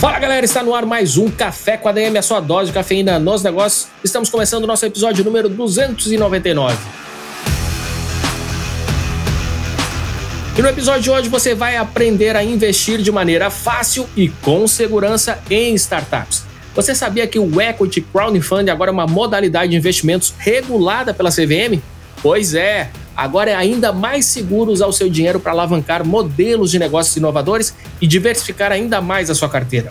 Fala galera, está no ar mais um Café com ADM, a sua dose de cafeína nos negócios. Estamos começando o nosso episódio número 299. E no episódio de hoje você vai aprender a investir de maneira fácil e com segurança em startups. Você sabia que o Equity Crowdfunding agora é uma modalidade de investimentos regulada pela CVM? Pois é, agora é ainda mais seguro usar o seu dinheiro para alavancar modelos de negócios inovadores e diversificar ainda mais a sua carteira.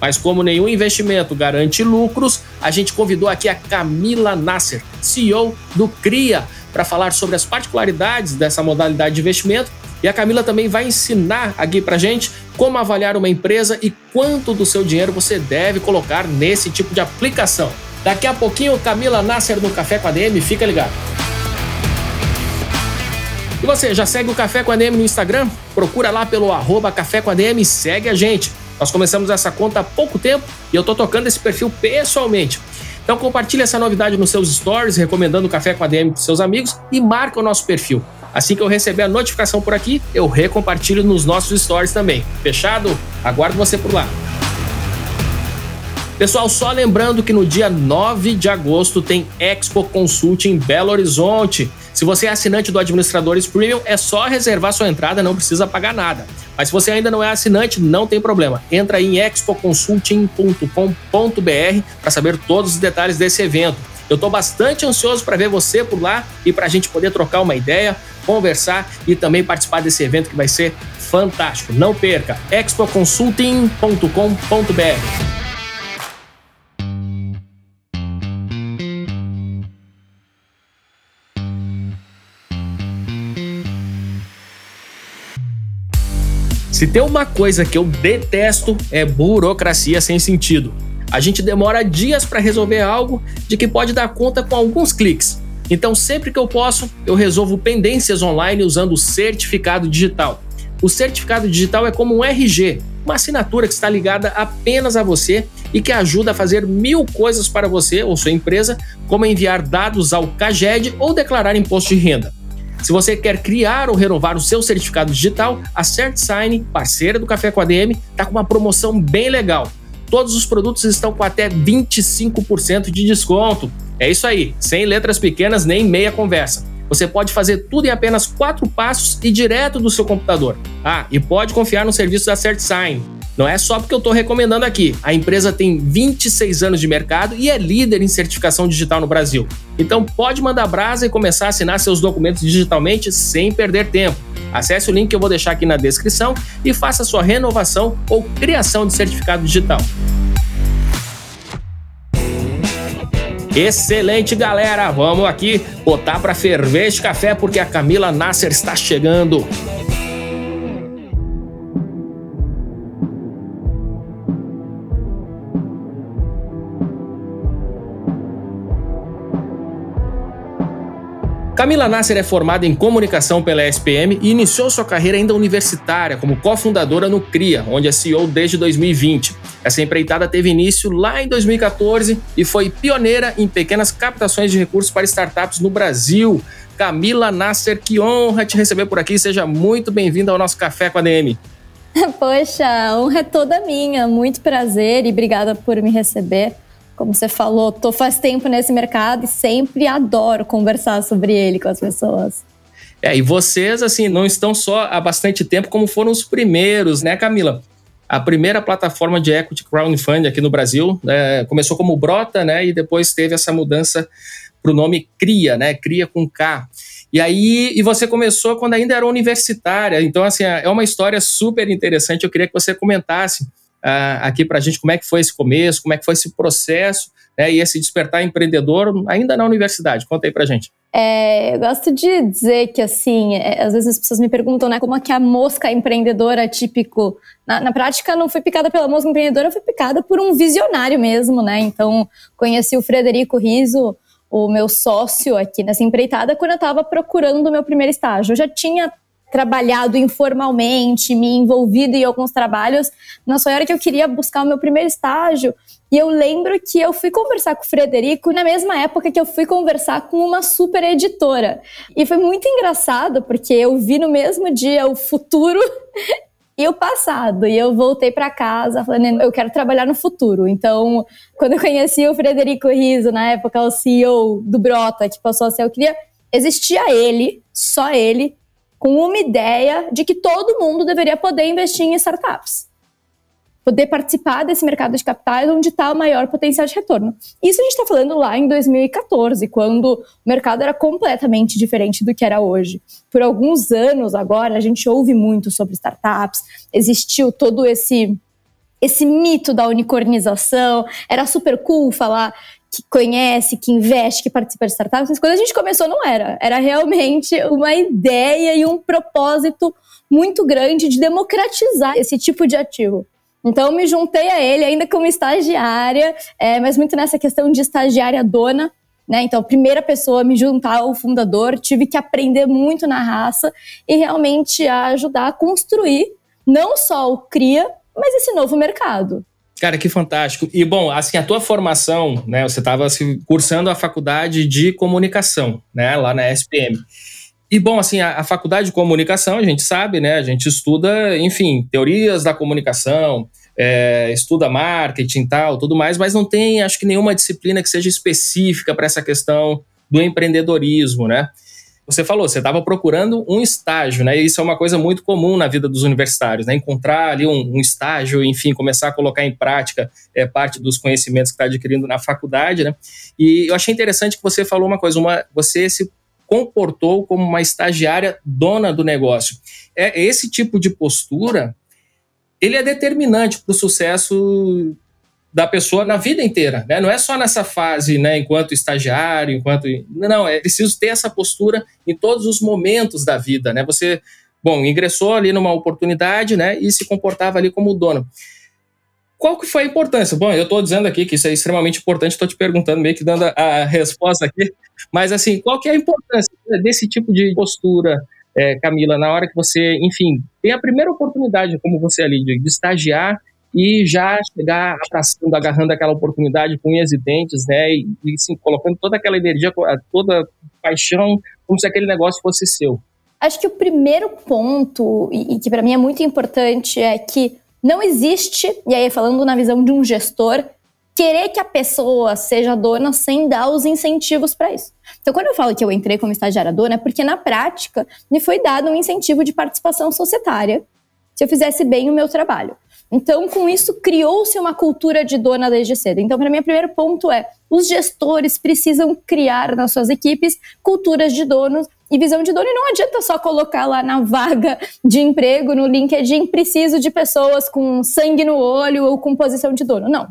Mas como nenhum investimento garante lucros, a gente convidou aqui a Camila Nasser, CEO do CRIA, para falar sobre as particularidades dessa modalidade de investimento. E a Camila também vai ensinar aqui para gente como avaliar uma empresa e quanto do seu dinheiro você deve colocar nesse tipo de aplicação. Daqui a pouquinho, Camila Nasser no Café com a DM, fica ligado. E você, já segue o Café com a DM no Instagram? Procura lá pelo arroba Café com a DM e segue a gente. Nós começamos essa conta há pouco tempo e eu tô tocando esse perfil pessoalmente. Então compartilhe essa novidade nos seus stories, recomendando o Café com a DM para seus amigos e marca o nosso perfil. Assim que eu receber a notificação por aqui, eu recompartilho nos nossos stories também. Fechado? Aguardo você por lá. Pessoal, só lembrando que no dia 9 de agosto tem Expo Consult em Belo Horizonte. Se você é assinante do Administradores Premium, é só reservar sua entrada, não precisa pagar nada. Mas se você ainda não é assinante, não tem problema. Entra em expoconsulting.com.br para saber todos os detalhes desse evento. Eu estou bastante ansioso para ver você por lá e para a gente poder trocar uma ideia, conversar e também participar desse evento que vai ser fantástico. Não perca! expoconsulting.com.br Se tem uma coisa que eu detesto é burocracia sem sentido. A gente demora dias para resolver algo de que pode dar conta com alguns cliques. Então, sempre que eu posso, eu resolvo pendências online usando o certificado digital. O certificado digital é como um RG, uma assinatura que está ligada apenas a você e que ajuda a fazer mil coisas para você ou sua empresa, como enviar dados ao CAGED ou declarar imposto de renda. Se você quer criar ou renovar o seu certificado digital, a CertSign, parceira do Café com a DM, está com uma promoção bem legal. Todos os produtos estão com até 25% de desconto. É isso aí, sem letras pequenas nem meia conversa. Você pode fazer tudo em apenas quatro passos e direto do seu computador. Ah, e pode confiar no serviço da CertSign. Não é só porque eu estou recomendando aqui. A empresa tem 26 anos de mercado e é líder em certificação digital no Brasil. Então pode mandar brasa e começar a assinar seus documentos digitalmente sem perder tempo. Acesse o link que eu vou deixar aqui na descrição e faça sua renovação ou criação de certificado digital. Excelente, galera! Vamos aqui botar para ferver este café porque a Camila Nasser está chegando. Camila Nasser é formada em comunicação pela SPM e iniciou sua carreira ainda universitária como cofundadora no CRIA, onde é CEO desde 2020. Essa empreitada teve início lá em 2014 e foi pioneira em pequenas captações de recursos para startups no Brasil. Camila Nasser, que honra te receber por aqui. Seja muito bem-vinda ao nosso Café com a DM. Poxa, a honra é toda minha. Muito prazer e obrigada por me receber. Como você falou, tô faz tempo nesse mercado e sempre adoro conversar sobre ele com as pessoas. É, e vocês, assim, não estão só há bastante tempo como foram os primeiros, né, Camila? A primeira plataforma de equity crowdfunding aqui no Brasil né, começou como Brota, né, e depois teve essa mudança para o nome Cria, né, Cria com K. E aí, e você começou quando ainda era universitária, então, assim, é uma história super interessante, eu queria que você comentasse uh, aqui para a gente como é que foi esse começo, como é que foi esse processo né, e esse despertar empreendedor ainda na universidade. Conta aí para a gente. É, eu gosto de dizer que, assim, é, às vezes as pessoas me perguntam, né, como é que a mosca empreendedora, típico, na, na, prática não fui picada pela mosca empreendedora, fui picada por um visionário mesmo, né, então conheci o Frederico Riso, o meu sócio aqui nessa empreitada, quando eu estava procurando o meu primeiro estágio. Eu já tinha trabalhado informalmente, me envolvido em alguns trabalhos, na sua hora que eu queria buscar o meu primeiro estágio. E eu lembro que eu fui conversar com o Frederico na mesma época que eu fui conversar com uma super editora. E foi muito engraçado, porque eu vi no mesmo dia o futuro e o passado. E eu voltei para casa falando, eu quero trabalhar no futuro. Então, quando eu conheci o Frederico Riso, na época, o CEO do Brota, que passou a ser, eu queria. Existia ele, só ele, com uma ideia de que todo mundo deveria poder investir em startups. Poder participar desse mercado de capitais onde está o maior potencial de retorno. Isso a gente está falando lá em 2014, quando o mercado era completamente diferente do que era hoje. Por alguns anos agora, a gente ouve muito sobre startups, existiu todo esse esse mito da unicornização, era super cool falar que conhece, que investe, que participa de startups, quando a gente começou não era. Era realmente uma ideia e um propósito muito grande de democratizar esse tipo de ativo. Então, me juntei a ele ainda como estagiária, é, mas muito nessa questão de estagiária dona. Né? Então, primeira pessoa a me juntar ao fundador, tive que aprender muito na raça e realmente a ajudar a construir não só o CRIA, mas esse novo mercado. Cara, que fantástico. E bom, assim, a tua formação, né? Você estava assim, cursando a faculdade de comunicação, né? Lá na SPM. E bom, assim, a, a, faculdade de comunicação, a gente sabe, né? A gente estuda, enfim, teorias da comunicação, é, estuda marketing e tal, tudo mais, mas não tem, acho que, nenhuma disciplina que seja específica para essa questão do empreendedorismo, né? Você falou, você estava procurando um estágio, né? E isso é uma coisa muito comum na vida dos universitários, né? Encontrar ali um, um estágio, enfim, começar a colocar em prática é, parte dos conhecimentos que está adquirindo na faculdade, né? E eu achei interessante que você falou uma coisa, uma, você se comportou como uma estagiária dona do negócio. É esse tipo de postura, ele é determinante para o sucesso da pessoa na vida inteira, né? Não é só nessa fase, né, enquanto estagiário, enquanto não, é preciso ter essa postura em todos os momentos da vida, né? Você, bom, ingressou ali numa oportunidade, né, e se comportava ali como dono. Qual que foi a importância? Bom, eu estou dizendo aqui que isso é extremamente importante, estou te perguntando, meio que dando a, resposta aqui, mas assim, qual que é a importância desse tipo de postura, é, Camila, na hora que você, enfim, tem a primeira oportunidade, como você ali, de, de estagiar e já chegar abraçando, agarrando aquela oportunidade com unhas e dentes, né? E, e assim, colocando toda aquela energia, toda paixão, como se aquele negócio fosse seu. Acho que o primeiro ponto, e, e que para mim é muito importante, é que não existe, e aí falando na visão de um gestor, querer que a pessoa seja dona sem dar os incentivos para isso. Então, quando eu falo que eu entrei como estagiária dona, é porque na prática me foi dado um incentivo de participação societária se eu fizesse bem o meu trabalho. Então, com isso, criou-se uma cultura de dona desde cedo. Então, para mim, o primeiro ponto é: os gestores precisam criar nas suas equipes culturas de donos e visão de dono. E não adianta só colocar lá na vaga de emprego no LinkedIn: preciso de pessoas com sangue no olho ou com posição de dono. Não.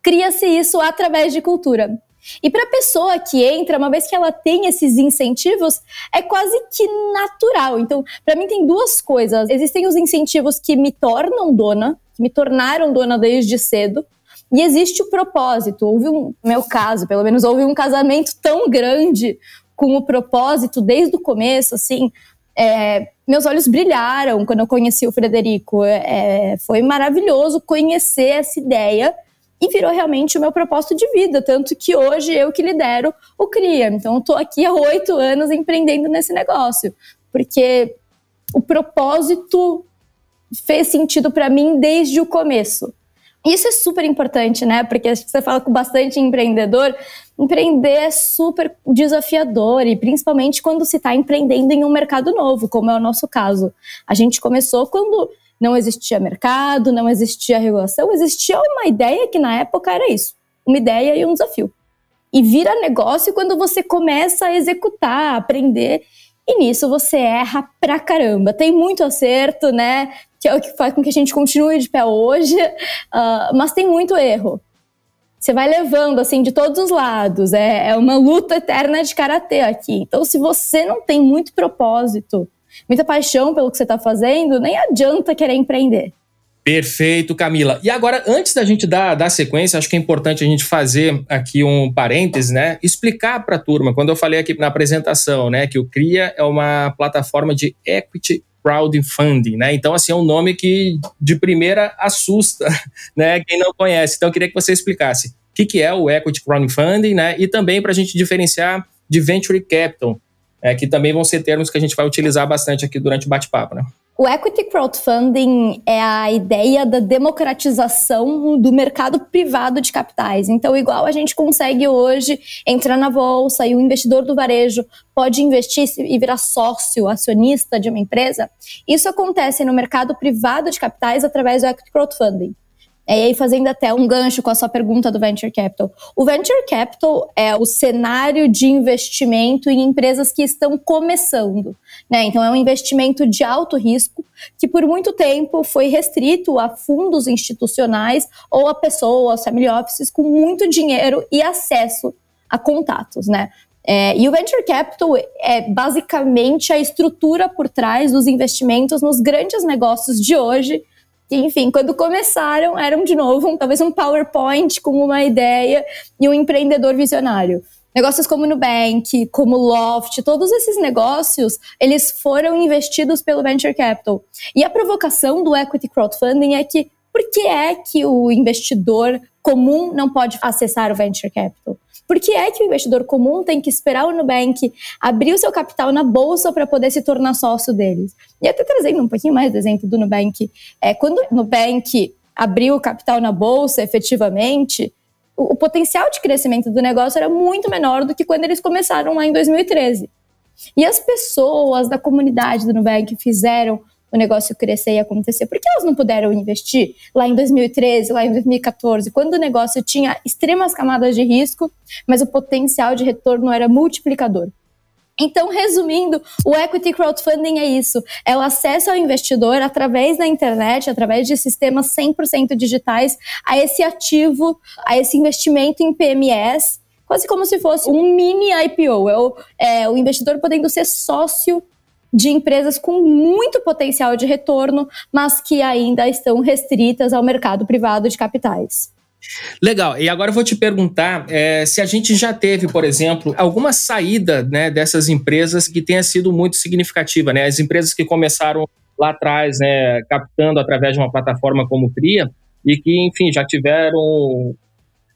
Cria-se isso através de cultura. E para a pessoa que entra, uma vez que ela tem esses incentivos, é quase que natural. Então, para mim, tem duas coisas. Existem os incentivos que me tornam dona, que me tornaram dona desde cedo. E existe o propósito. Houve um, meu caso, pelo menos, houve um casamento tão grande com o propósito desde o começo, assim. É, meus olhos brilharam quando eu conheci o Frederico. É, foi maravilhoso conhecer essa ideia e virou realmente o meu propósito de vida, tanto que hoje eu que lidero o CRIA. Então, eu estou aqui há oito anos empreendendo nesse negócio, porque o propósito fez sentido para mim desde o começo. Isso é super importante, né? Porque você fala com bastante empreendedor, empreender é super desafiador e principalmente quando se está empreendendo em um mercado novo, como é o nosso caso. A gente começou quando não existia mercado, não existia regulação, existia uma ideia que na época era isso, uma ideia e um desafio. E vira negócio quando você começa a executar, a aprender, e nisso você erra pra caramba. Tem muito acerto, né? que é o que faz com que a gente continue de pé hoje, uh, mas tem muito erro. Você vai levando, assim, de todos os lados. É, é uma luta eterna de karatê aqui. Então, se você não tem muito propósito, muita paixão pelo que você está fazendo, nem adianta querer empreender. Perfeito, Camila. E agora, antes da gente dar, dar sequência, acho que é importante a gente fazer aqui um parêntese, né? Explicar para a turma, quando eu falei aqui na apresentação, né, que o CRIA é uma plataforma de equity crowdfunding, né? Então, assim, é um nome que de primeira assusta, né? Quem não conhece. Então, eu queria que você explicasse o que, que é o equity crowdfunding, né? E também para a gente diferenciar de venture capital, é, que também vão ser termos que a gente vai utilizar bastante aqui durante o bate-papo, né? O equity crowdfunding é a ideia da democratização do mercado privado de capitais. Então, igual a gente consegue hoje entrar na bolsa e o investidor do varejo pode investir e virar sócio, acionista de uma empresa, isso acontece no mercado privado de capitais através do equity crowdfunding. É, e aí, fazendo até um gancho com a sua pergunta do Venture Capital. O Venture Capital é o cenário de investimento em empresas que estão começando. Né? Então, é um investimento de alto risco que, por muito tempo, foi restrito a fundos institucionais ou a pessoas, family offices, com muito dinheiro e acesso a contatos. Né? É, e o Venture Capital é basicamente a estrutura por trás dos investimentos nos grandes negócios de hoje que, enfim, quando começaram, eram de novo um, talvez um PowerPoint com uma ideia e um empreendedor visionário. Negócios como Nubank, como Loft, todos esses negócios, eles foram investidos pelo Venture Capital. E a provocação do Equity Crowdfunding é que por que é que o investidor comum não pode acessar o Venture Capital? Por que é que o investidor comum tem que esperar o Nubank abrir o seu capital na bolsa para poder se tornar sócio deles? E até trazendo um pouquinho mais do exemplo do Nubank, é, quando o Nubank abriu o capital na bolsa efetivamente, o, o potencial de crescimento do negócio era muito menor do que quando eles começaram lá em 2013. E as pessoas da comunidade do Nubank fizeram o negócio crescer e acontecer? Por que elas não puderam investir lá em 2013, lá em 2014, quando o negócio tinha extremas camadas de risco, mas o potencial de retorno era multiplicador? Então, resumindo, o equity crowdfunding é isso: é o acesso ao investidor através da internet, através de sistemas 100% digitais, a esse ativo, a esse investimento em PMS, quase como se fosse um mini IPO. É o, é o investidor podendo ser sócio de empresas com muito potencial de retorno, mas que ainda estão restritas ao mercado privado de capitais. Legal. E agora eu vou te perguntar é, se a gente já teve, por exemplo, alguma saída né, dessas empresas que tenha sido muito significativa, né? As empresas que começaram lá atrás, né, captando através de uma plataforma como Cria e que, enfim, já tiveram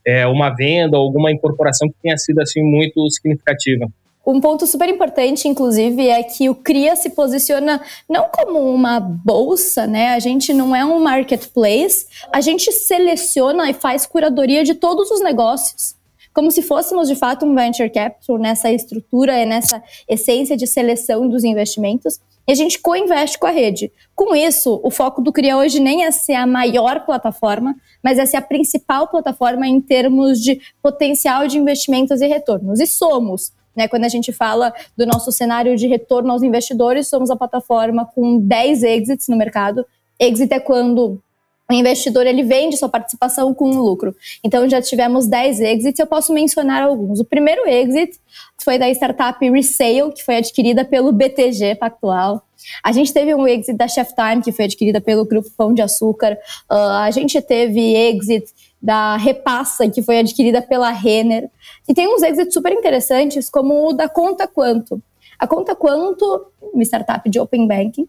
é, uma venda ou alguma incorporação que tenha sido assim muito significativa. Um ponto super importante, inclusive, é que o CRIA se posiciona não como uma bolsa, né? A gente não é um marketplace. A gente seleciona e faz curadoria de todos os negócios como se fôssemos de fato um venture capital nessa estrutura e nessa essência de seleção dos investimentos. E a gente co-investe com a rede. Com isso, o foco do CRIA hoje nem é ser a maior plataforma, mas é ser a principal plataforma em termos de potencial de investimentos e retornos. E somos né? Quando a gente fala do nosso cenário de retorno aos investidores, somos a plataforma com 10 exits no mercado. Exit é quando o investidor ele vende sua participação com um lucro. Então já tivemos 10 exits, eu posso mencionar alguns. O primeiro exit foi da startup Resale, que foi adquirida pelo BTG Pactual. A gente teve um exit da Chef Time, que foi adquirida pelo Grupo Pão de Açúcar. Uh, a gente teve exit da Repassa, que foi adquirida pela Renner. E tem uns exits super interessantes, como o da Conta Quanto. A Conta Quanto, uma startup de Open Banking,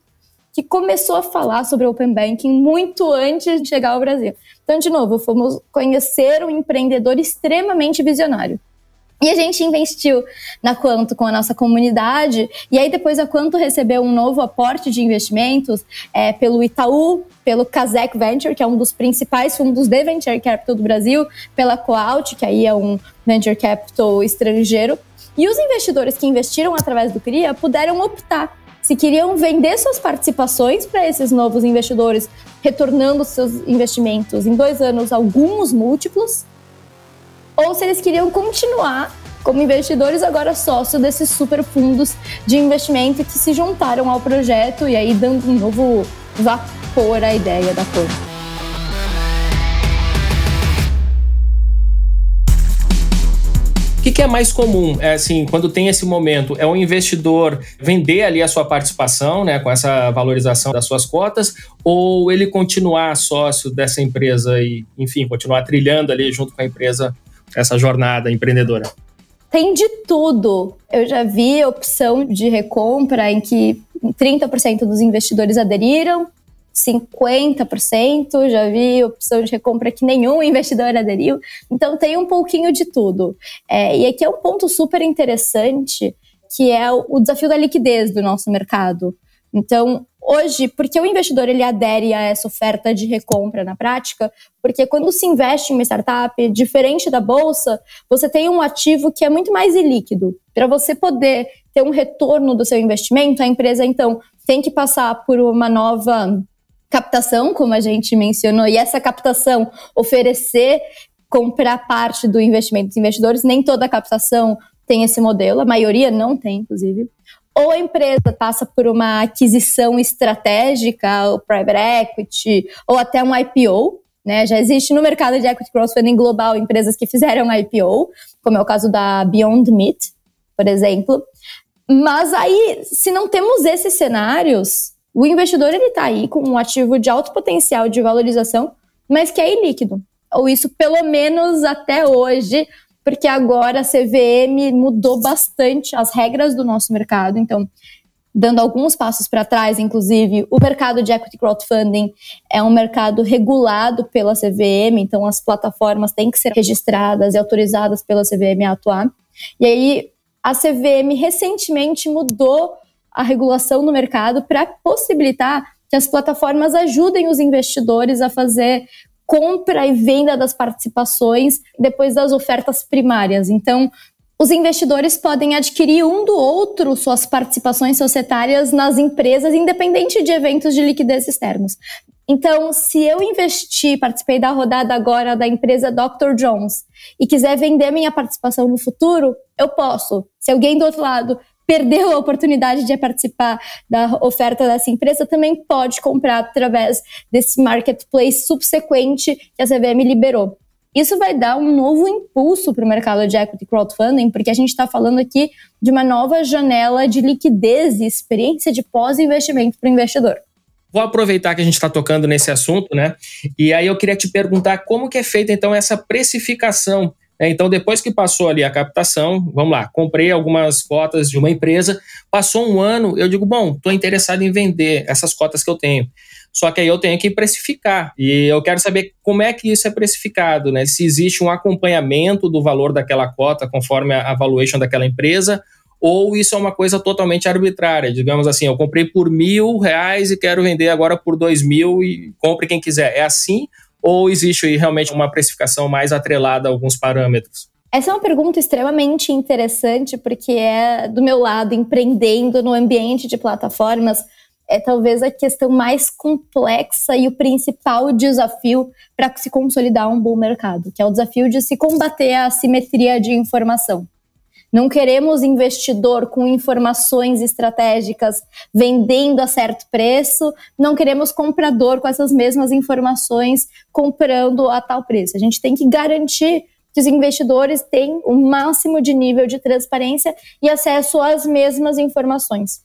que começou a falar sobre Open Banking muito antes de chegar ao Brasil. Então, de novo, fomos conhecer um empreendedor extremamente visionário. E a gente investiu na Quanto com a nossa comunidade, e aí depois a Quanto recebeu um novo aporte de investimentos é, pelo Itaú, pelo Kazek Venture, que é um dos principais fundos de Venture Capital do Brasil, pela Coalt, que aí é um Venture Capital estrangeiro. E os investidores que investiram através do CRIA puderam optar se queriam vender suas participações para esses novos investidores, retornando seus investimentos em dois anos alguns múltiplos, ou se eles queriam continuar como investidores agora sócio desses super fundos de investimento que se juntaram ao projeto e aí dando um novo vapor a ideia da cor. O que, que, é mais comum? É assim, quando tem esse momento, é o investidor vender ali a sua participação, né, com essa valorização das suas cotas, ou ele continuar sócio dessa empresa e, enfim, continuar trilhando ali junto com a empresa essa jornada empreendedora? Tem de tudo. Eu já vi opção de recompra em que 30% dos investidores aderiram, 50%, já vi opção de recompra que nenhum investidor aderiu. Então tem um pouquinho de tudo. É, e aqui é um ponto super interessante, que é o, o desafio da liquidez do nosso mercado. Então, hoje, porque o investidor ele adere a essa oferta de recompra na prática? Porque quando se investe em uma startup, diferente da bolsa, você tem um ativo que é muito mais ilíquido. Para você poder ter um retorno do seu investimento, a empresa então tem que passar por uma nova captação, como a gente mencionou, e essa captação oferecer comprar parte do investimento dos investidores, nem toda captação tem esse modelo, a maioria não tem, inclusive. Ou a empresa passa por uma aquisição estratégica, ou private equity, ou até um IPO, né? Já existe no mercado de equity crowdfunding global empresas que fizeram IPO, como é o caso da Beyond Meat, por exemplo. Mas aí, se não temos esses cenários, o investidor ele está aí com um ativo de alto potencial de valorização, mas que é ilíquido. Ou isso pelo menos até hoje, porque agora a CVM mudou bastante as regras do nosso mercado. Então, dando alguns passos para trás, inclusive, o mercado de equity crowdfunding é um mercado regulado pela CVM, então as plataformas têm que ser registradas e autorizadas pela CVM a atuar. E aí a CVM recentemente mudou a regulação no mercado para possibilitar que as plataformas ajudem os investidores a fazer compra e venda das participações depois das ofertas primárias. Então, os investidores podem adquirir um do outro suas participações societárias nas empresas, independente de eventos de liquidez externos. Então, se eu investir, participei da rodada agora da empresa Dr. Jones e quiser vender minha participação no futuro, eu posso. Se alguém do outro lado perdeu a oportunidade de participar da oferta dessa empresa, também pode comprar através desse marketplace subsequente que a CVM liberou. Isso vai dar um novo impulso para o mercado de equity crowdfunding, porque a gente está falando aqui de uma nova janela de liquidez e experiência de pós-investimento para o investidor. Vou aproveitar que a gente está tocando nesse assunto, né? E aí eu queria te perguntar como que é feita então essa precificação então, depois que passou ali a captação, vamos lá, comprei algumas cotas de uma empresa, passou um ano, eu digo, bom, estou interessado em vender essas cotas que eu tenho. Só que aí eu tenho que precificar. E eu quero saber como é que isso é precificado, né? Se existe um acompanhamento do valor daquela cota conforme a valuation daquela empresa, ou isso é uma coisa totalmente arbitrária. Digamos assim, eu comprei por mil reais e quero vender agora por dois mil e compre quem quiser. É assim? Ou existe aí realmente uma precificação mais atrelada a alguns parâmetros? Essa é uma pergunta extremamente interessante, porque é do meu lado, empreendendo no ambiente de plataformas, é talvez a questão mais complexa e o principal desafio para se consolidar um bom mercado, que é o desafio de se combater a assimetria de informação. Não queremos investidor com informações estratégicas vendendo a certo preço, não queremos comprador com essas mesmas informações comprando a tal preço. A gente tem que garantir que os investidores têm o máximo de nível de transparência e acesso às mesmas informações.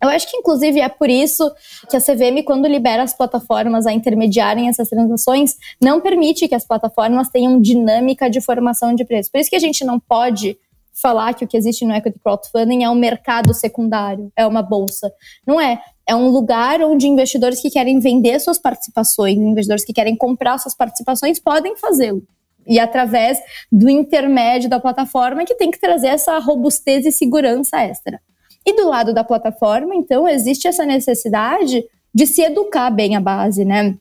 Eu acho que, inclusive, é por isso que a CVM, quando libera as plataformas a intermediarem essas transações, não permite que as plataformas tenham dinâmica de formação de preço. Por isso que a gente não pode falar que o que existe no equity crowdfunding é um mercado secundário, é uma bolsa. Não é. É um lugar onde investidores que querem vender suas participações, investidores que querem comprar suas participações podem fazê-lo. E através do intermédio da plataforma que tem que trazer essa robustez e segurança extra. E do lado da plataforma, então, existe essa necessidade de se educar bem a base, né?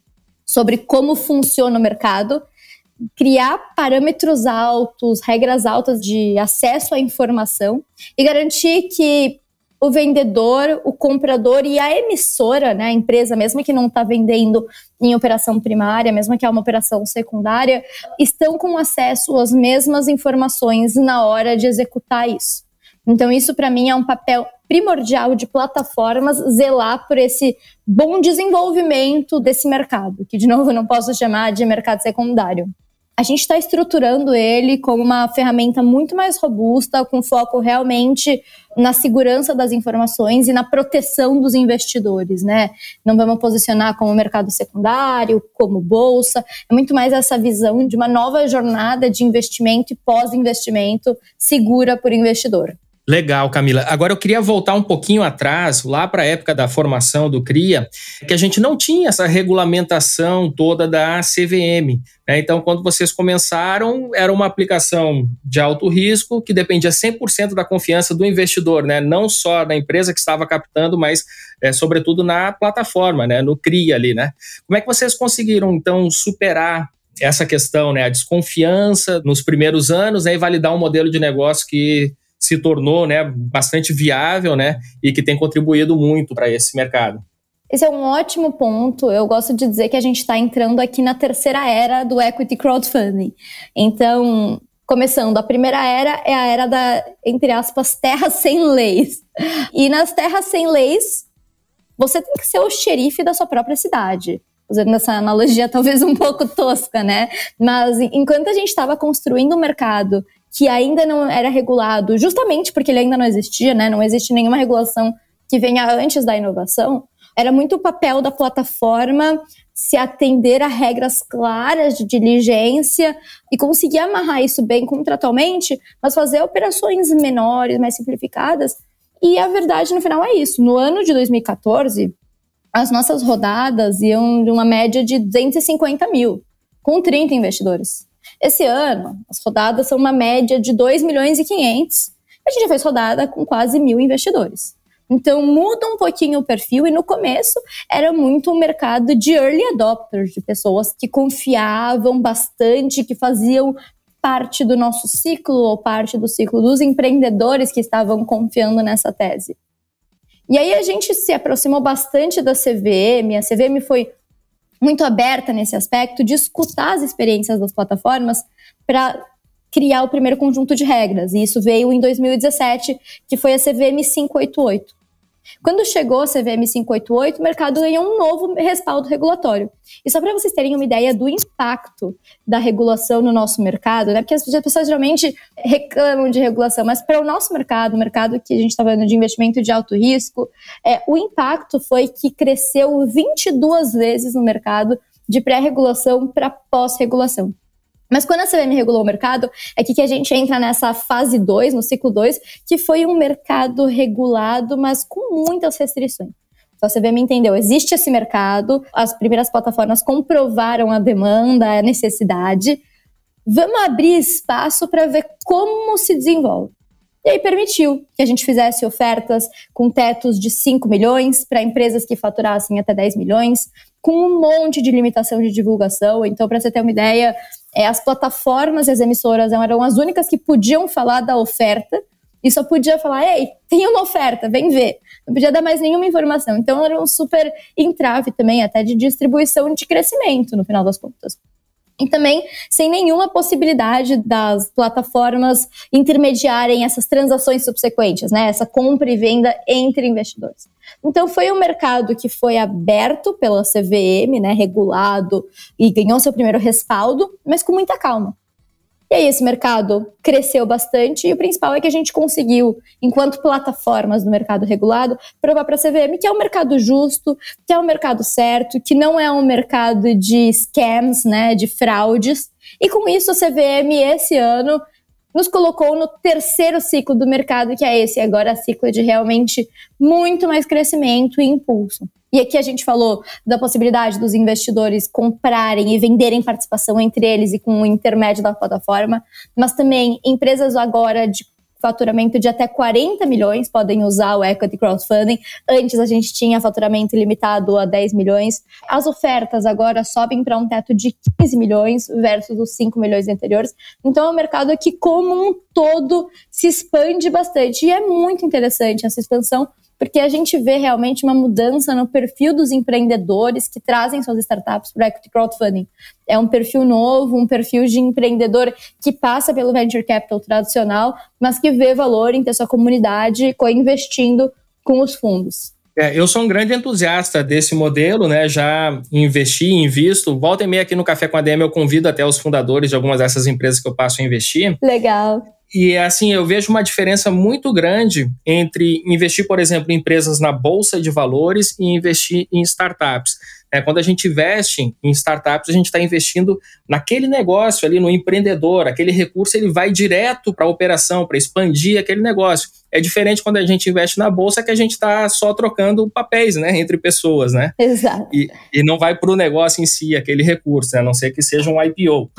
Sobre como funciona o mercado criar parâmetros altos, regras altas de acesso à informação e garantir que o vendedor, o comprador e a emissora, né, a empresa, mesmo que não está vendendo em operação primária, mesmo que é uma operação secundária, estão com acesso às mesmas informações na hora de executar isso. Então, isso para mim é um papel primordial de plataformas zelar por esse bom desenvolvimento desse mercado, que de novo eu não posso chamar de mercado secundário a gente está estruturando ele como uma ferramenta muito mais robusta, com foco realmente na segurança das informações e na proteção dos investidores, né? Não vamos posicionar como mercado secundário, como bolsa, é muito mais essa visão de uma nova jornada de investimento e pós-investimento segura por investidor. Legal, Camila. Agora eu queria voltar um pouquinho atrás, lá para a época da formação do CRIA, que a gente não tinha essa regulamentação toda da CVM. Né? Então, quando vocês começaram, era uma aplicação de alto risco que dependia 100% da confiança do investidor, né? não só da empresa que estava captando, mas é, sobretudo na plataforma, né? no CRIA ali. Né? Como é que vocês conseguiram, então, superar essa questão, né? a desconfiança nos primeiros anos né? e validar um modelo de negócio que se tornou né, bastante viável né, e que tem contribuído muito para esse mercado. Esse é um ótimo ponto. Eu gosto de dizer que a gente está entrando aqui na terceira era do equity crowdfunding. Então, começando, a primeira era é a era da, entre aspas, terras sem leis. E nas terras sem leis, você tem que ser o xerife da sua própria cidade. Usando essa analogia talvez um pouco tosca, né? Mas enquanto a gente estava construindo um mercado que ainda não era regulado, justamente porque ele ainda não existia, né? Não existe nenhuma regulação que venha antes da inovação. Era muito o papel da plataforma se atender a regras claras de diligência e conseguir amarrar isso bem contratualmente, mas fazer operações menores, mais simplificadas. E a verdade no final é isso. No ano de 2014, as nossas rodadas iam de uma média de 250 mil, com 30 investidores. Esse ano, as rodadas são uma média de 2 milhões e 500. A gente já fez rodada com quase mil investidores. Então muda um pouquinho o perfil e no começo era muito um mercado de early adopters, de pessoas que confiavam bastante, que faziam parte do nosso ciclo ou parte do ciclo dos empreendedores que estavam confiando nessa tese. E aí a gente se aproximou bastante da CVM, a CVM foi muito aberta nesse aspecto de escutar as experiências das plataformas para criar o primeiro conjunto de regras. E isso veio em 2017, que foi a CVM 588. Quando chegou a CVM 588, o mercado ganhou um novo respaldo regulatório. E só para vocês terem uma ideia do impacto da regulação no nosso mercado, né? Porque as pessoas geralmente reclamam de regulação, mas para o nosso mercado, o mercado que a gente está falando de investimento de alto risco, é, o impacto foi que cresceu 22 vezes no mercado de pré-regulação para pós-regulação. Mas quando a CVM regulou o mercado, é que, que a gente entra nessa fase 2, no ciclo 2, que foi um mercado regulado, mas com muitas restrições. Então a CVM entendeu, existe esse mercado, as primeiras plataformas comprovaram a demanda, a necessidade. Vamos abrir espaço para ver como se desenvolve. E aí permitiu que a gente fizesse ofertas com tetos de 5 milhões para empresas que faturassem até 10 milhões, com um monte de limitação de divulgação. Então, para você ter uma ideia, é, as plataformas e as emissoras eram as únicas que podiam falar da oferta e só podia falar, ei, tem uma oferta, vem ver. Não podia dar mais nenhuma informação. Então era um super entrave também, até de distribuição de crescimento, no final das contas e também sem nenhuma possibilidade das plataformas intermediarem essas transações subsequentes, né? Essa compra e venda entre investidores. Então foi um mercado que foi aberto pela CVM, né, regulado e ganhou seu primeiro respaldo, mas com muita calma. E aí esse mercado cresceu bastante e o principal é que a gente conseguiu, enquanto plataformas do mercado regulado, provar para a CVM que é um mercado justo, que é um mercado certo, que não é um mercado de scams, né, de fraudes. E com isso a CVM esse ano nos colocou no terceiro ciclo do mercado, que é esse agora ciclo de realmente muito mais crescimento e impulso. E aqui a gente falou da possibilidade dos investidores comprarem e venderem participação entre eles e com o intermédio da plataforma, mas também empresas agora de faturamento de até 40 milhões podem usar o equity crowdfunding. Antes a gente tinha faturamento limitado a 10 milhões. As ofertas agora sobem para um teto de 15 milhões versus os 5 milhões anteriores. Então é um mercado que como um todo se expande bastante e é muito interessante essa expansão porque a gente vê realmente uma mudança no perfil dos empreendedores que trazem suas startups para o equity crowdfunding. É um perfil novo, um perfil de empreendedor que passa pelo venture capital tradicional, mas que vê valor em ter sua comunidade co-investindo com os fundos. É, eu sou um grande entusiasta desse modelo, né? Já investi, invisto. Volta e meia aqui no Café com a DM eu convido até os fundadores de algumas dessas empresas que eu passo a investir. Legal. E assim, eu vejo uma diferença muito grande entre investir, por exemplo, em empresas na bolsa de valores e investir em startups. É, quando a gente investe em startups, a gente está investindo naquele negócio ali, no empreendedor. Aquele recurso ele vai direto para a operação, para expandir aquele negócio. É diferente quando a gente investe na bolsa, que a gente está só trocando papéis né, entre pessoas. Né? Exato. E, e não vai para o negócio em si, aquele recurso, né, a não ser que seja um IPO.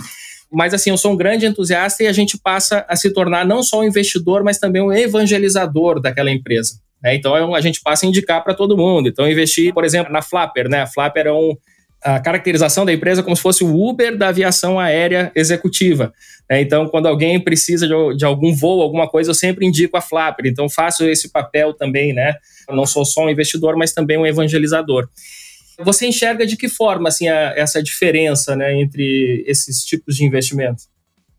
Mas assim, eu sou um grande entusiasta e a gente passa a se tornar não só um investidor, mas também um evangelizador daquela empresa. Né? Então a gente passa a indicar para todo mundo. Então, investir, por exemplo, na Flapper, né? A Flapper é um, a caracterização da empresa como se fosse o Uber da aviação aérea executiva. Né? Então, quando alguém precisa de, de, algum voo, alguma coisa, eu sempre indico a Flapper. Então, faço esse papel também, né? Eu não sou só um investidor, mas também um evangelizador. Você enxerga de que forma assim, a, essa diferença né, entre esses tipos de investimentos?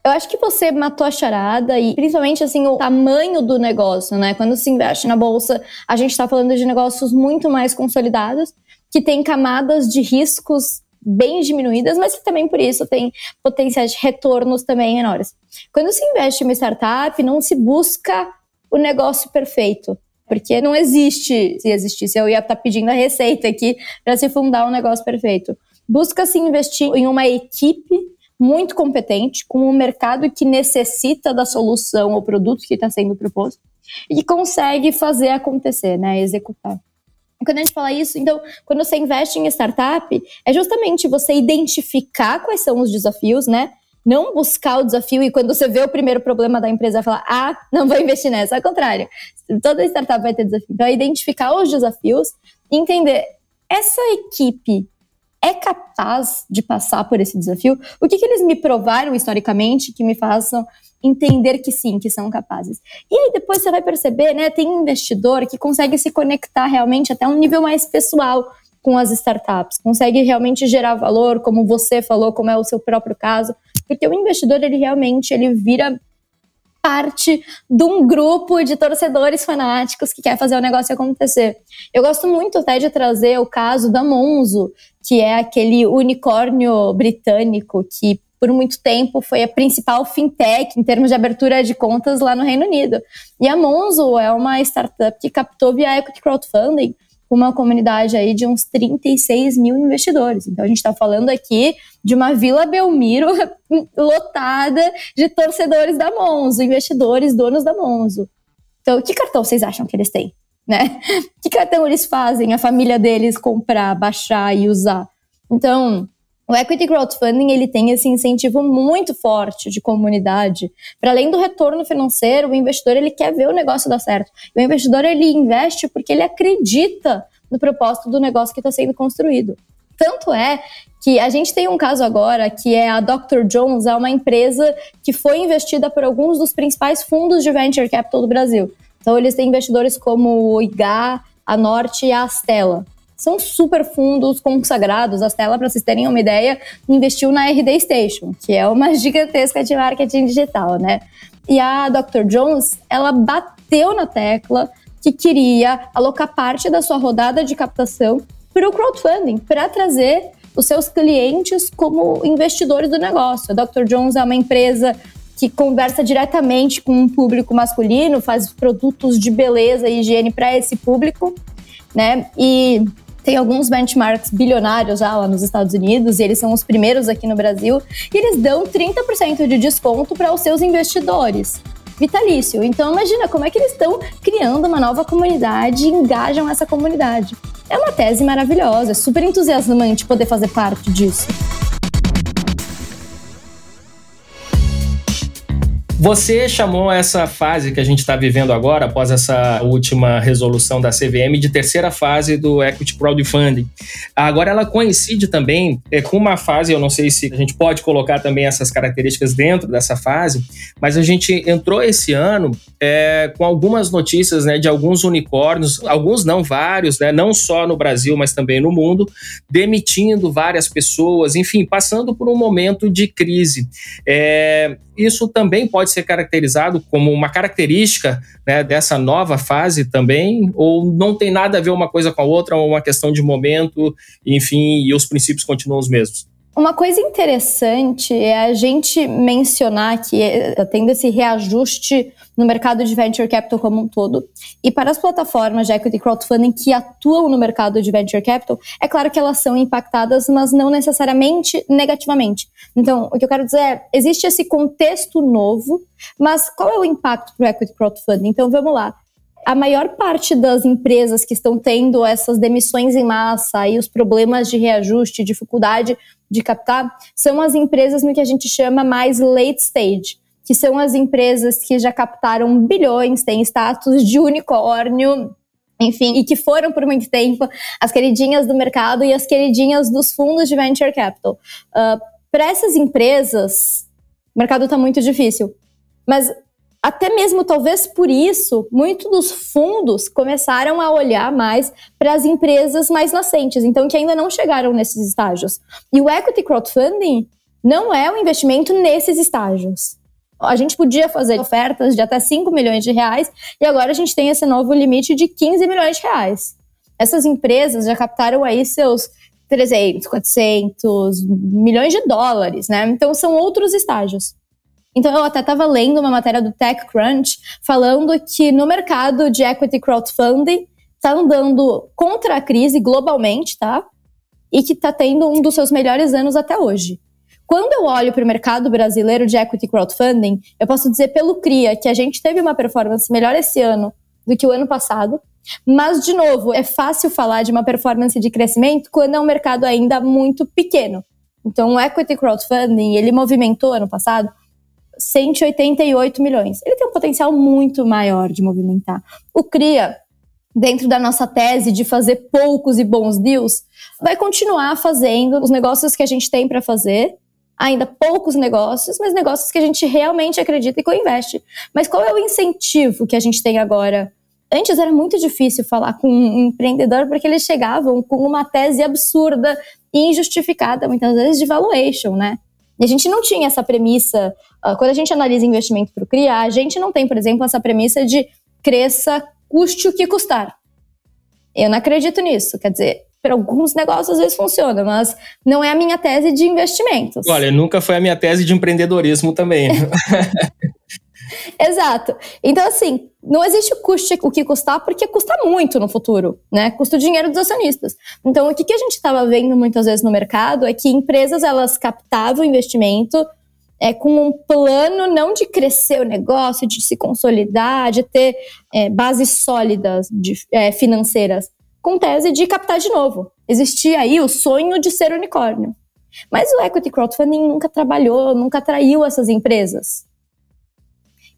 Eu acho que você matou a charada e principalmente assim o tamanho do negócio, né? Quando se investe na bolsa, a gente está falando de negócios muito mais consolidados, que tem camadas de riscos bem diminuídas, mas que também por isso tem potenciais de retornos também menores. Quando se investe em uma startup, não se busca o negócio perfeito. Porque não existe, se existisse, eu ia estar tá pedindo a receita aqui para se fundar um negócio perfeito. Busca-se investir em uma equipe muito competente, com um mercado que necessita da solução ou produto que está sendo proposto e que consegue fazer acontecer, né, executar. Quando a gente fala isso, então, quando você investe em startup, é justamente você identificar quais são os desafios, né? Não buscar o desafio e quando você vê o primeiro problema da empresa, falar, ah, não vou investir nessa. Ao contrário, toda startup vai ter desafio. Então, é identificar os desafios e entender, essa equipe é capaz de passar por esse desafio? O que, que eles me provaram historicamente que me façam entender que sim, que são capazes? E aí depois você vai perceber, né, tem investidor que consegue se conectar realmente até um nível mais pessoal com as startups, consegue realmente gerar valor, como você falou, como é o seu próprio caso, porque o investidor ele realmente ele vira parte de um grupo de torcedores fanáticos que quer fazer o negócio acontecer. Eu gosto muito até de trazer o caso da Monzo, que é aquele unicórnio britânico que por muito tempo foi a principal fintech em termos de abertura de contas lá no Reino Unido. E a Monzo é uma startup que captou via equity crowdfunding uma comunidade aí de uns 36 mil investidores. Então a gente está falando aqui de uma Vila Belmiro lotada de torcedores da Monzo, investidores, donos da Monzo. Então, que cartão vocês acham que eles têm? Né? Que cartão eles fazem a família deles comprar, baixar e usar? Então, o equity crowdfunding ele tem esse incentivo muito forte de comunidade. Para além do retorno financeiro, o investidor ele quer ver o negócio dar certo. O investidor ele investe porque ele acredita no propósito do negócio que está sendo construído. Tanto é que a gente tem um caso agora que é a Dr. Jones, é uma empresa que foi investida por alguns dos principais fundos de venture capital do Brasil. Então eles têm investidores como o IGA, a Norte e a Astela são super fundos consagrados. A Stella, para vocês terem uma ideia, investiu na RD Station, que é uma gigantesca de marketing digital, né? E a Dr. Jones, ela bateu na tecla que queria alocar parte da sua rodada de captação para o crowdfunding, para trazer os seus clientes como investidores do negócio. A Dr. Jones é uma empresa que conversa diretamente com um público masculino, faz produtos de beleza e higiene para esse público, né? E tem alguns benchmarks bilionários já lá nos Estados Unidos, e eles são os primeiros aqui no Brasil, e eles dão 30% de desconto para os seus investidores. Vitalício. Então imagina como é que eles estão criando uma nova comunidade e engajam essa comunidade. É uma tese maravilhosa, é super entusiasmante poder fazer parte disso. Você chamou essa fase que a gente está vivendo agora, após essa última resolução da CVM, de terceira fase do Equity Crowdfunding. Agora ela coincide também é, com uma fase, eu não sei se a gente pode colocar também essas características dentro dessa fase, mas a gente entrou esse ano é, com algumas notícias né, de alguns unicórnios, alguns não, vários, né, não só no Brasil, mas também no mundo, demitindo várias pessoas, enfim, passando por um momento de crise. É, isso também pode ser caracterizado como uma característica né, dessa nova fase também, ou não tem nada a ver uma coisa com a outra, ou uma questão de momento, enfim, e os princípios continuam os mesmos? Uma coisa interessante é a gente mencionar que está tendo esse reajuste no mercado de venture capital como um todo. E para as plataformas de equity crowdfunding que atuam no mercado de venture capital, é claro que elas são impactadas, mas não necessariamente negativamente. Então, o que eu quero dizer é, existe esse contexto novo, mas qual é o impacto para o equity crowdfunding? Então, vamos lá a maior parte das empresas que estão tendo essas demissões em massa e os problemas de reajuste, dificuldade de captar, são as empresas no que a gente chama mais late stage, que são as empresas que já captaram bilhões, têm status de unicórnio, enfim, e que foram por muito tempo as queridinhas do mercado e as queridinhas dos fundos de venture capital. Uh, Para essas empresas, o mercado está muito difícil. Mas até mesmo talvez por isso, muitos dos fundos começaram a olhar mais para as empresas mais nascentes, então que ainda não chegaram nesses estágios. E o equity crowdfunding não é um investimento nesses estágios. A gente podia fazer ofertas de até 5 milhões de reais e agora a gente tem esse novo limite de 15 milhões de reais. Essas empresas já captaram aí seus 300, 400 milhões de dólares, né? Então são outros estágios. Então, eu até estava lendo uma matéria do TechCrunch falando que no mercado de equity crowdfunding está andando contra a crise globalmente, tá? E que está tendo um dos seus melhores anos até hoje. Quando eu olho para o mercado brasileiro de equity crowdfunding, eu posso dizer pelo CRIA que a gente teve uma performance melhor esse ano do que o ano passado. Mas, de novo, é fácil falar de uma performance de crescimento quando é um mercado ainda muito pequeno. Então, o equity crowdfunding, ele movimentou ano passado 188 milhões. Ele tem um potencial muito maior de movimentar. O CRIA, dentro da nossa tese de fazer poucos e bons deals, vai continuar fazendo os negócios que a gente tem para fazer, ainda poucos negócios, mas negócios que a gente realmente acredita e co-investe. Mas qual é o incentivo que a gente tem agora? Antes era muito difícil falar com um empreendedor porque eles chegavam com uma tese absurda e injustificada, muitas vezes, de valuation, né? E a gente não tinha essa premissa, uh, quando a gente analisa investimento para o CRIA, a gente não tem, por exemplo, essa premissa de cresça, custe o que custar. Eu não acredito nisso. Quer dizer, para alguns negócios às vezes funciona, mas não é a minha tese de investimentos. Olha, nunca foi a minha tese de empreendedorismo também. Exato. Então, assim, não existe custo o que custar, porque custa muito no futuro, né? Custa o dinheiro dos acionistas. Então, o que, que a gente estava vendo muitas vezes no mercado é que empresas, elas captavam investimento é, com um plano não de crescer o negócio, de se consolidar, de ter é, bases sólidas de, é, financeiras, com tese de captar de novo. Existia aí o sonho de ser unicórnio. Mas o equity crowdfunding nunca trabalhou, nunca atraiu essas empresas.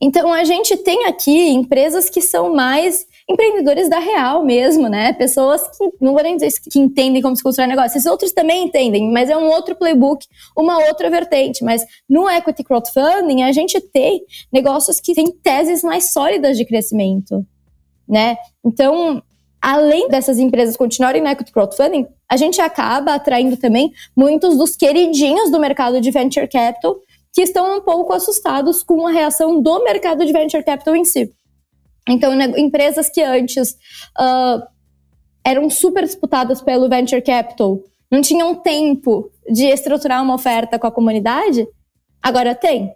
Então a gente tem aqui empresas que são mais empreendedores da real mesmo, né? Pessoas que, não vou nem dizer que entendem como se constrói negócio, esses outros também entendem, mas é um outro playbook, uma outra vertente. Mas no equity crowdfunding, a gente tem negócios que têm teses mais sólidas de crescimento, né? Então, além dessas empresas continuarem no equity crowdfunding, a gente acaba atraindo também muitos dos queridinhos do mercado de venture capital que estão um pouco assustados com a reação do mercado de venture capital em si. Então, né, empresas que antes uh, eram super disputadas pelo venture capital, não tinham tempo de estruturar uma oferta com a comunidade, agora tem.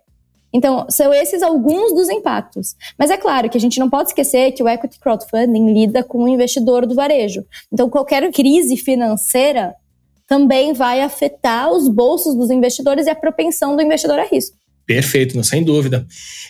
Então, são esses alguns dos impactos. Mas é claro que a gente não pode esquecer que o equity crowdfunding lida com o investidor do varejo. Então, qualquer crise financeira também vai afetar os bolsos dos investidores e a propensão do investidor a risco. Perfeito, sem dúvida.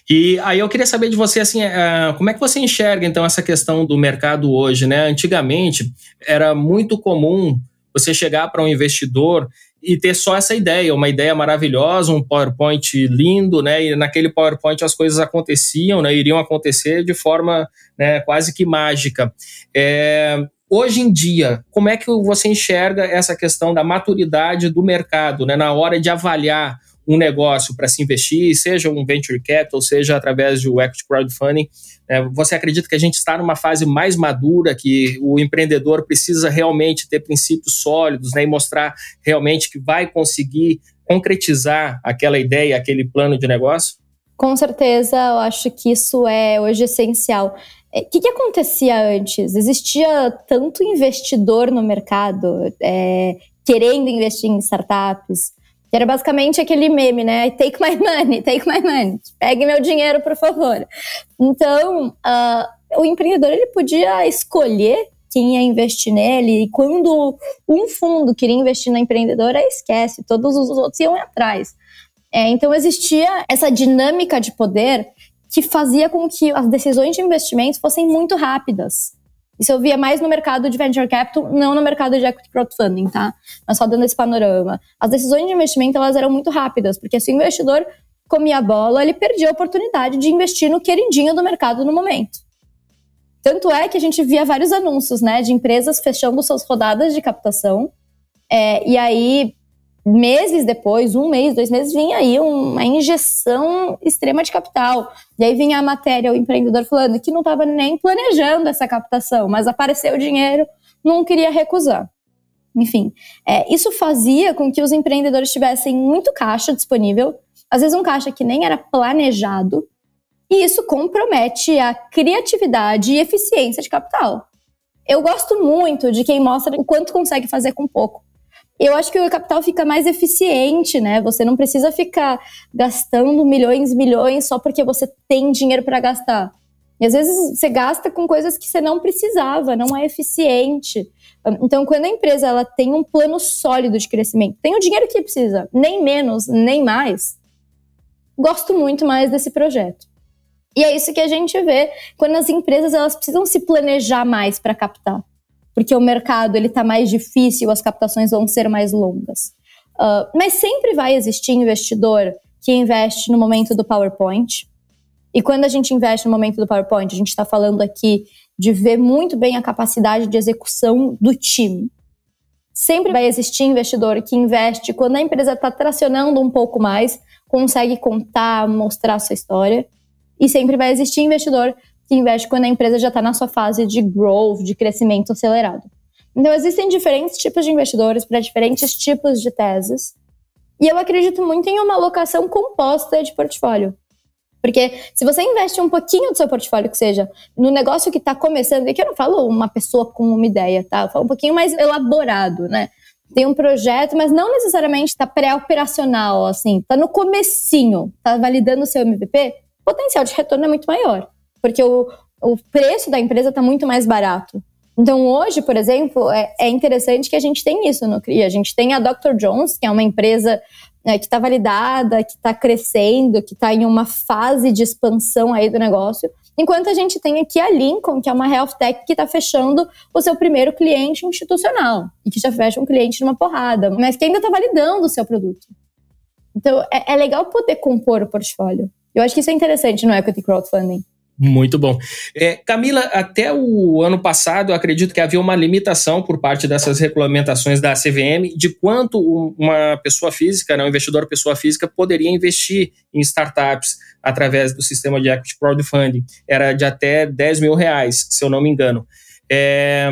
E aí eu queria saber de você, assim, é, como é que você enxerga, então, essa questão do mercado hoje, né? Antigamente, era muito comum você chegar para um investidor e ter só essa ideia, uma ideia maravilhosa, um PowerPoint lindo, né? E naquele PowerPoint as coisas aconteciam, né? Iriam acontecer de forma né, quase que mágica. É, hoje em dia, como é que você enxerga essa questão da maturidade do mercado, né? Na hora de avaliar um negócio para se investir, seja um venture capital, seja através do equity crowdfunding, é, você acredita que a gente está numa fase mais madura, que o empreendedor precisa realmente ter princípios sólidos né, e mostrar realmente que vai conseguir concretizar aquela ideia, aquele plano de negócio? Com certeza, eu acho que isso é hoje essencial. O é, que, que acontecia antes? Existia tanto investidor no mercado é, querendo investir em startups, que era basicamente aquele meme, né? Take my money, take my money. Pegue meu dinheiro, por favor. Então, uh, o empreendedor ele podia escolher quem ia investir nele, e quando um fundo queria investir na empreendedora, esquece, todos os outros iam atrás. É, então, existia essa dinâmica de poder que fazia com que as decisões de investimento fossem muito rápidas. Isso eu via mais no mercado de venture capital, não no mercado de equity crowdfunding, tá? Mas só dando esse panorama. As decisões de investimento, elas eram muito rápidas, porque se o investidor comia a bola, ele perdia a oportunidade de investir no queridinho do mercado no momento. Tanto é que a gente via vários anúncios, né, de empresas fechando suas rodadas de captação, é, e aí meses depois, um mês, dois meses, vinha aí uma injeção extrema de capital. E aí vinha a matéria, o empreendedor falando que não estava nem planejando essa captação, mas apareceu o dinheiro, não queria recusar. Enfim, é, isso fazia com que os empreendedores tivessem muito caixa disponível, às vezes um caixa que nem era planejado, e isso compromete a criatividade e eficiência de capital. Eu gosto muito de quem mostra o quanto consegue fazer com pouco eu acho que o capital fica mais eficiente, né? Você não precisa ficar gastando milhões e milhões só porque você tem dinheiro para gastar. E às vezes você gasta com coisas que você não precisava, não é eficiente. Então, quando a empresa ela tem um plano sólido de crescimento, tem o dinheiro que precisa, nem menos, nem mais, gosto muito mais desse projeto. E é isso que a gente vê quando as empresas elas precisam se planejar mais para captar porque o mercado ele está mais difícil, as captações vão ser mais longas. Uh, mas sempre vai existir investidor que investe no momento do PowerPoint. E quando a gente investe no momento do PowerPoint, a gente está falando aqui de ver muito bem a capacidade de execução do time. Sempre vai existir investidor que investe quando a empresa está tracionando um pouco mais, consegue contar, mostrar a sua história. E sempre vai existir investidor que investe quando a empresa já está na sua fase de growth, de crescimento acelerado. Então, existem diferentes tipos de investidores para diferentes tipos de teses. E eu acredito muito em uma alocação composta de portfólio. Porque se você investe um pouquinho do seu portfólio, que seja no negócio que está começando, e que eu não falo uma pessoa com uma ideia, tá? Eu falo um pouquinho mais elaborado, né? Tem um projeto, mas não necessariamente está pré-operacional, assim, está no comecinho, está validando o seu MVP, o potencial de retorno é muito maior porque o, o preço da empresa está muito mais barato. Então, hoje, por exemplo, é, é, interessante que a gente tem isso no CRI. A gente tem a Dr. Jones, que é uma empresa né, que está validada, que está crescendo, que está em uma fase de expansão aí do negócio. Enquanto a gente tem aqui a Lincoln, que é uma health tech que está fechando o seu primeiro cliente institucional e que já fecha um cliente de uma porrada, mas que ainda está validando o seu produto. Então, é, é legal poder compor o portfólio. Eu acho que isso é interessante no equity crowdfunding. Muito bom. É, Camila, até o ano passado, acredito que havia uma limitação por parte dessas regulamentações da CVM de quanto uma pessoa física, né, um investidor pessoa física, poderia investir em startups através do sistema de equity crowdfunding. Era de até 10 mil reais, se eu não me engano. É,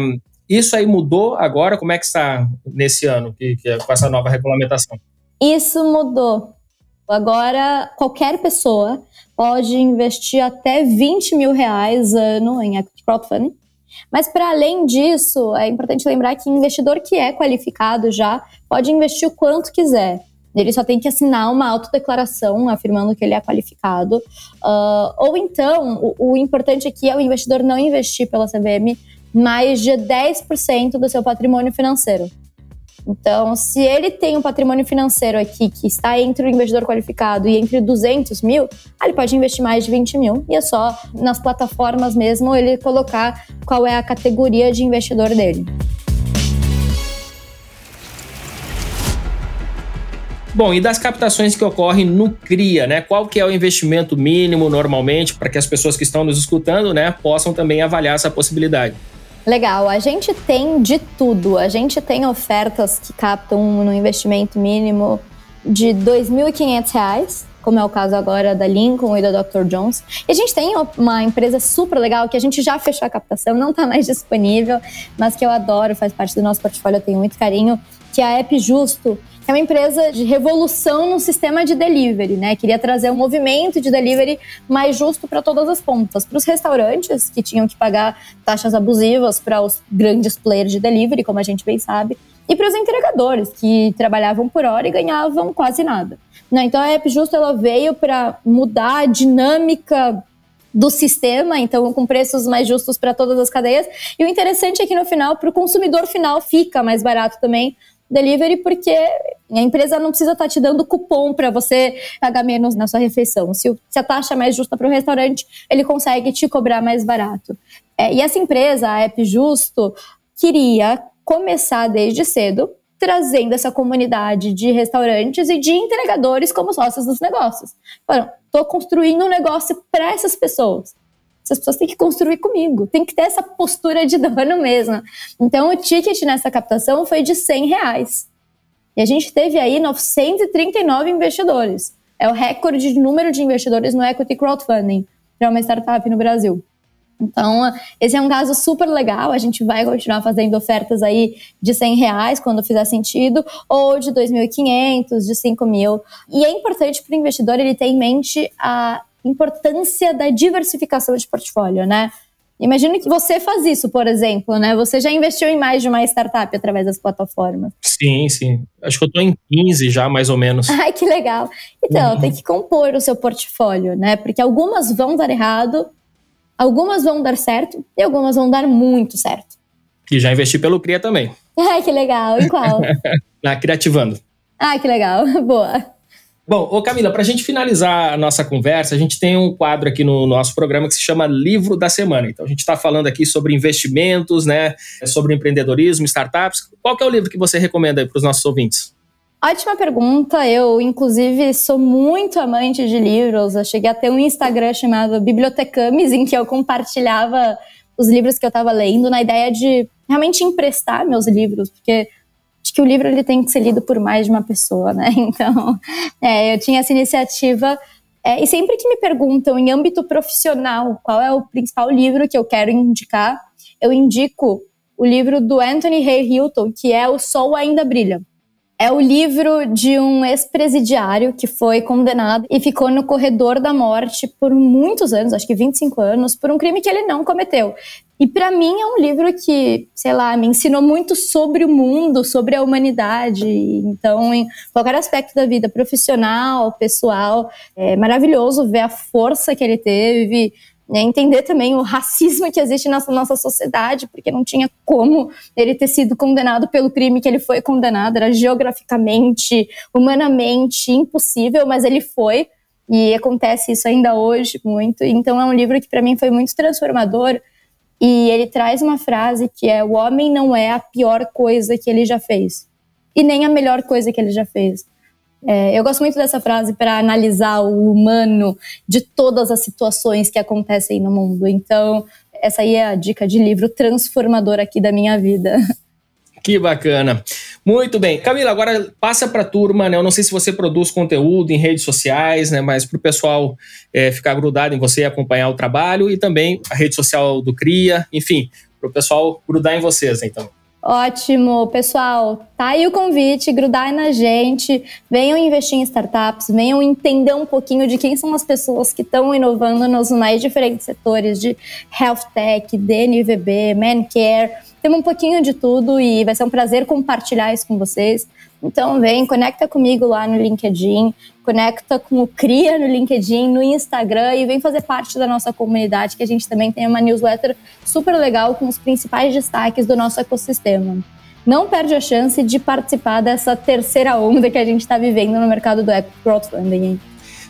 isso aí mudou agora? Como é que está nesse ano que, que, com essa nova regulamentação? Isso mudou. Agora, qualquer pessoa pode investir até 20 mil reais ano em equity crowdfunding. Mas, para além disso, é importante lembrar que investidor que é qualificado já pode investir o quanto quiser. Ele só tem que assinar uma autodeclaração afirmando que ele é qualificado. Uh, ou então, o, o, importante aqui é o investidor não investir pela CVM mais de 10% do seu patrimônio financeiro. Então, se ele tem um patrimônio financeiro aqui que está entre o investidor qualificado e entre 200 mil, ah, ele pode investir mais de 20 mil e é só nas plataformas mesmo ele colocar qual é a categoria de investidor dele. Bom, e das captações que ocorrem no CRIA, né? Qual que é o investimento mínimo normalmente para que as pessoas que estão nos escutando, né, possam também avaliar essa possibilidade? Legal, a gente tem de tudo. A gente tem ofertas que captam no investimento mínimo de R$ 2.500, como é o caso agora da Lincoln e da Dr. Jones. E a gente tem uma empresa super legal que a gente já fechou a captação, não está mais disponível, mas que eu adoro, faz parte do nosso portfólio, eu tenho muito carinho, que é a App Justo é uma empresa de revolução no sistema de delivery, né? Queria trazer um movimento de delivery mais justo para todas as pontas, para os restaurantes que tinham que pagar taxas abusivas para os grandes players de delivery, como a gente bem sabe, e para os entregadores que trabalhavam por hora e ganhavam quase nada. Né? Então a App Justo ela veio para mudar a dinâmica do sistema, então com preços mais justos para todas as cadeias. E o interessante é que no final, para o consumidor final, fica mais barato também delivery, porque a empresa não precisa estar tá te dando cupom para você pagar menos na sua refeição. Se, a taxa é mais justa para o restaurante, ele consegue te cobrar mais barato. É, e essa empresa, a App Justo, queria começar desde cedo trazendo essa comunidade de restaurantes e de entregadores como sócios dos negócios. Estou construindo um negócio para essas pessoas. Essas pessoas têm que construir comigo, tem que ter essa postura de dono mesmo. Então, o ticket nessa captação foi de 100 reais. E a gente teve aí 939 investidores. É o recorde de número de investidores no equity crowdfunding para uma startup no Brasil. Então, esse é um caso super legal. A gente vai continuar fazendo ofertas aí de 100 reais quando fizer sentido, ou de 2.500, de 5 mil. E é importante para o investidor ele ter em mente a importância da diversificação de portfólio, né? Imagina que você faz isso, por exemplo, né? Você já investiu em mais de uma startup através das plataformas. Sim, sim. Acho que eu estou em 15 já, mais ou menos. Ai, que legal. Então, uhum. tem que compor o seu portfólio, né? Porque algumas vão dar errado, algumas vão dar certo e algumas vão dar muito certo. E já investi pelo Cria também. Ai, que legal. Em qual? Na Criativando. Ai, que legal. Boa. Bom, ô Camila, para a gente finalizar a nossa conversa, a gente tem um quadro aqui no nosso programa que se chama Livro da Semana. Então, a gente está falando aqui sobre investimentos, né, sobre empreendedorismo, startups. Qual é o livro que você recomenda para os nossos ouvintes? Ótima pergunta. Eu, inclusive, sou muito amante de livros. Eu cheguei a ter um Instagram chamado Bibliotecames, em que eu compartilhava os livros que eu estava lendo, na ideia de realmente emprestar meus livros, porque que o livro ele tem que ser lido por mais de uma pessoa, né? Então, é, eu tinha essa iniciativa. É, e sempre que me perguntam em âmbito profissional qual é o principal livro que eu quero indicar, eu indico o livro do Anthony Hay Hilton, que é O Sol Ainda Brilha. É o livro de um ex-presidiário que foi condenado e ficou no corredor da morte por muitos anos, acho que 25 anos, por um crime que ele não cometeu. E para mim é um livro que, sei lá, me ensinou muito sobre o mundo, sobre a humanidade. Então, em qualquer aspecto da vida, profissional, pessoal, é maravilhoso ver a força que ele teve, né, entender também o racismo que existe na nossa sociedade, porque não tinha como ele ter sido condenado pelo crime que ele foi condenado, era geograficamente, humanamente impossível, mas ele foi, e acontece isso ainda hoje muito. Então é um livro que para mim foi muito transformador, e ele traz uma frase que é: o homem não é a pior coisa que ele já fez, e nem a melhor coisa que ele já fez. É, eu gosto muito dessa frase para analisar o humano de todas as situações que acontecem no mundo. Então, essa aí é a dica de livro transformador aqui da minha vida. Que bacana. Muito bem. Camila, agora passa para a turma, né? Eu não sei se você produz conteúdo em redes sociais, né? Mas para o pessoal é, ficar grudado em você e acompanhar o trabalho e também a rede social do CRIA, enfim, para o pessoal grudar em vocês, então. Ótimo, pessoal. Tá aí o convite, grudar na gente, venham investir em startups, venham entender um pouquinho de quem são as pessoas que estão inovando nos mais diferentes setores de health tech, DNVB, mancare. Temos um pouquinho de tudo e vai ser um prazer compartilhar isso com vocês. Então vem, conecta comigo lá no LinkedIn, conecta com o Cria no LinkedIn, no Instagram e vem fazer parte da nossa comunidade, que a gente também tem uma newsletter super legal com os principais destaques do nosso ecossistema. Não perde a chance de participar dessa terceira onda que a gente está vivendo no mercado do crowdfunding.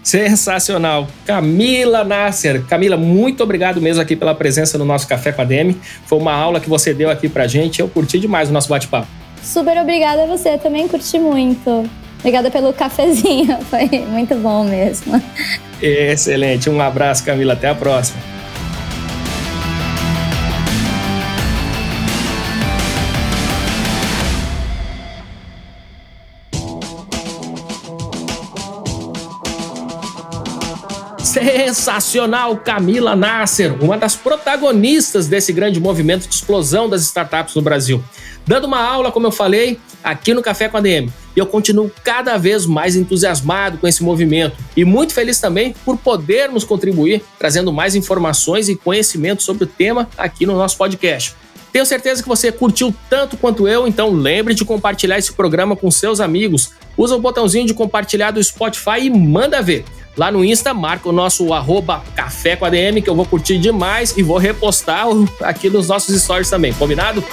Sensacional. Camila Nasser. Camila, muito obrigado mesmo aqui pela presença no nosso Café com a Demi. Foi uma aula que você deu aqui pra gente. Eu curti demais o nosso bate-papo. Super obrigada a você, também curti muito. Obrigada pelo cafezinho, foi muito bom mesmo. Excelente, um abraço, Camila, até a próxima. Sensacional, Camila Nasser, uma das protagonistas desse grande movimento de explosão das startups no Brasil. Dando uma aula, como eu falei, aqui no Café com a DM. E eu continuo cada vez mais entusiasmado com esse movimento e muito feliz também por podermos contribuir trazendo mais informações e conhecimento sobre o tema aqui no nosso podcast. Tenho certeza que você curtiu tanto quanto eu, então lembre de compartilhar esse programa com seus amigos. Usa o botãozinho de compartilhar do Spotify e manda ver. Lá no Insta, marca o nosso arroba Café com ADM, que eu vou curtir demais e vou repostar aqui nos nossos stories também, combinado?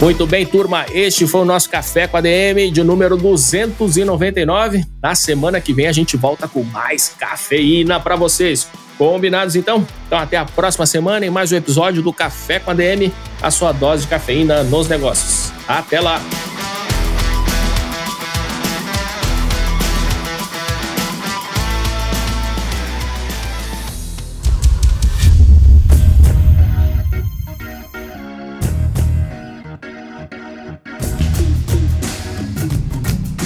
Muito bem, turma. Este foi o nosso Café com ADM de número 299. Na semana que vem a gente volta com mais cafeína para vocês. Combinados então? Então até a próxima semana em mais um episódio do Café com ADM, a sua dose de cafeína nos negócios. Até lá!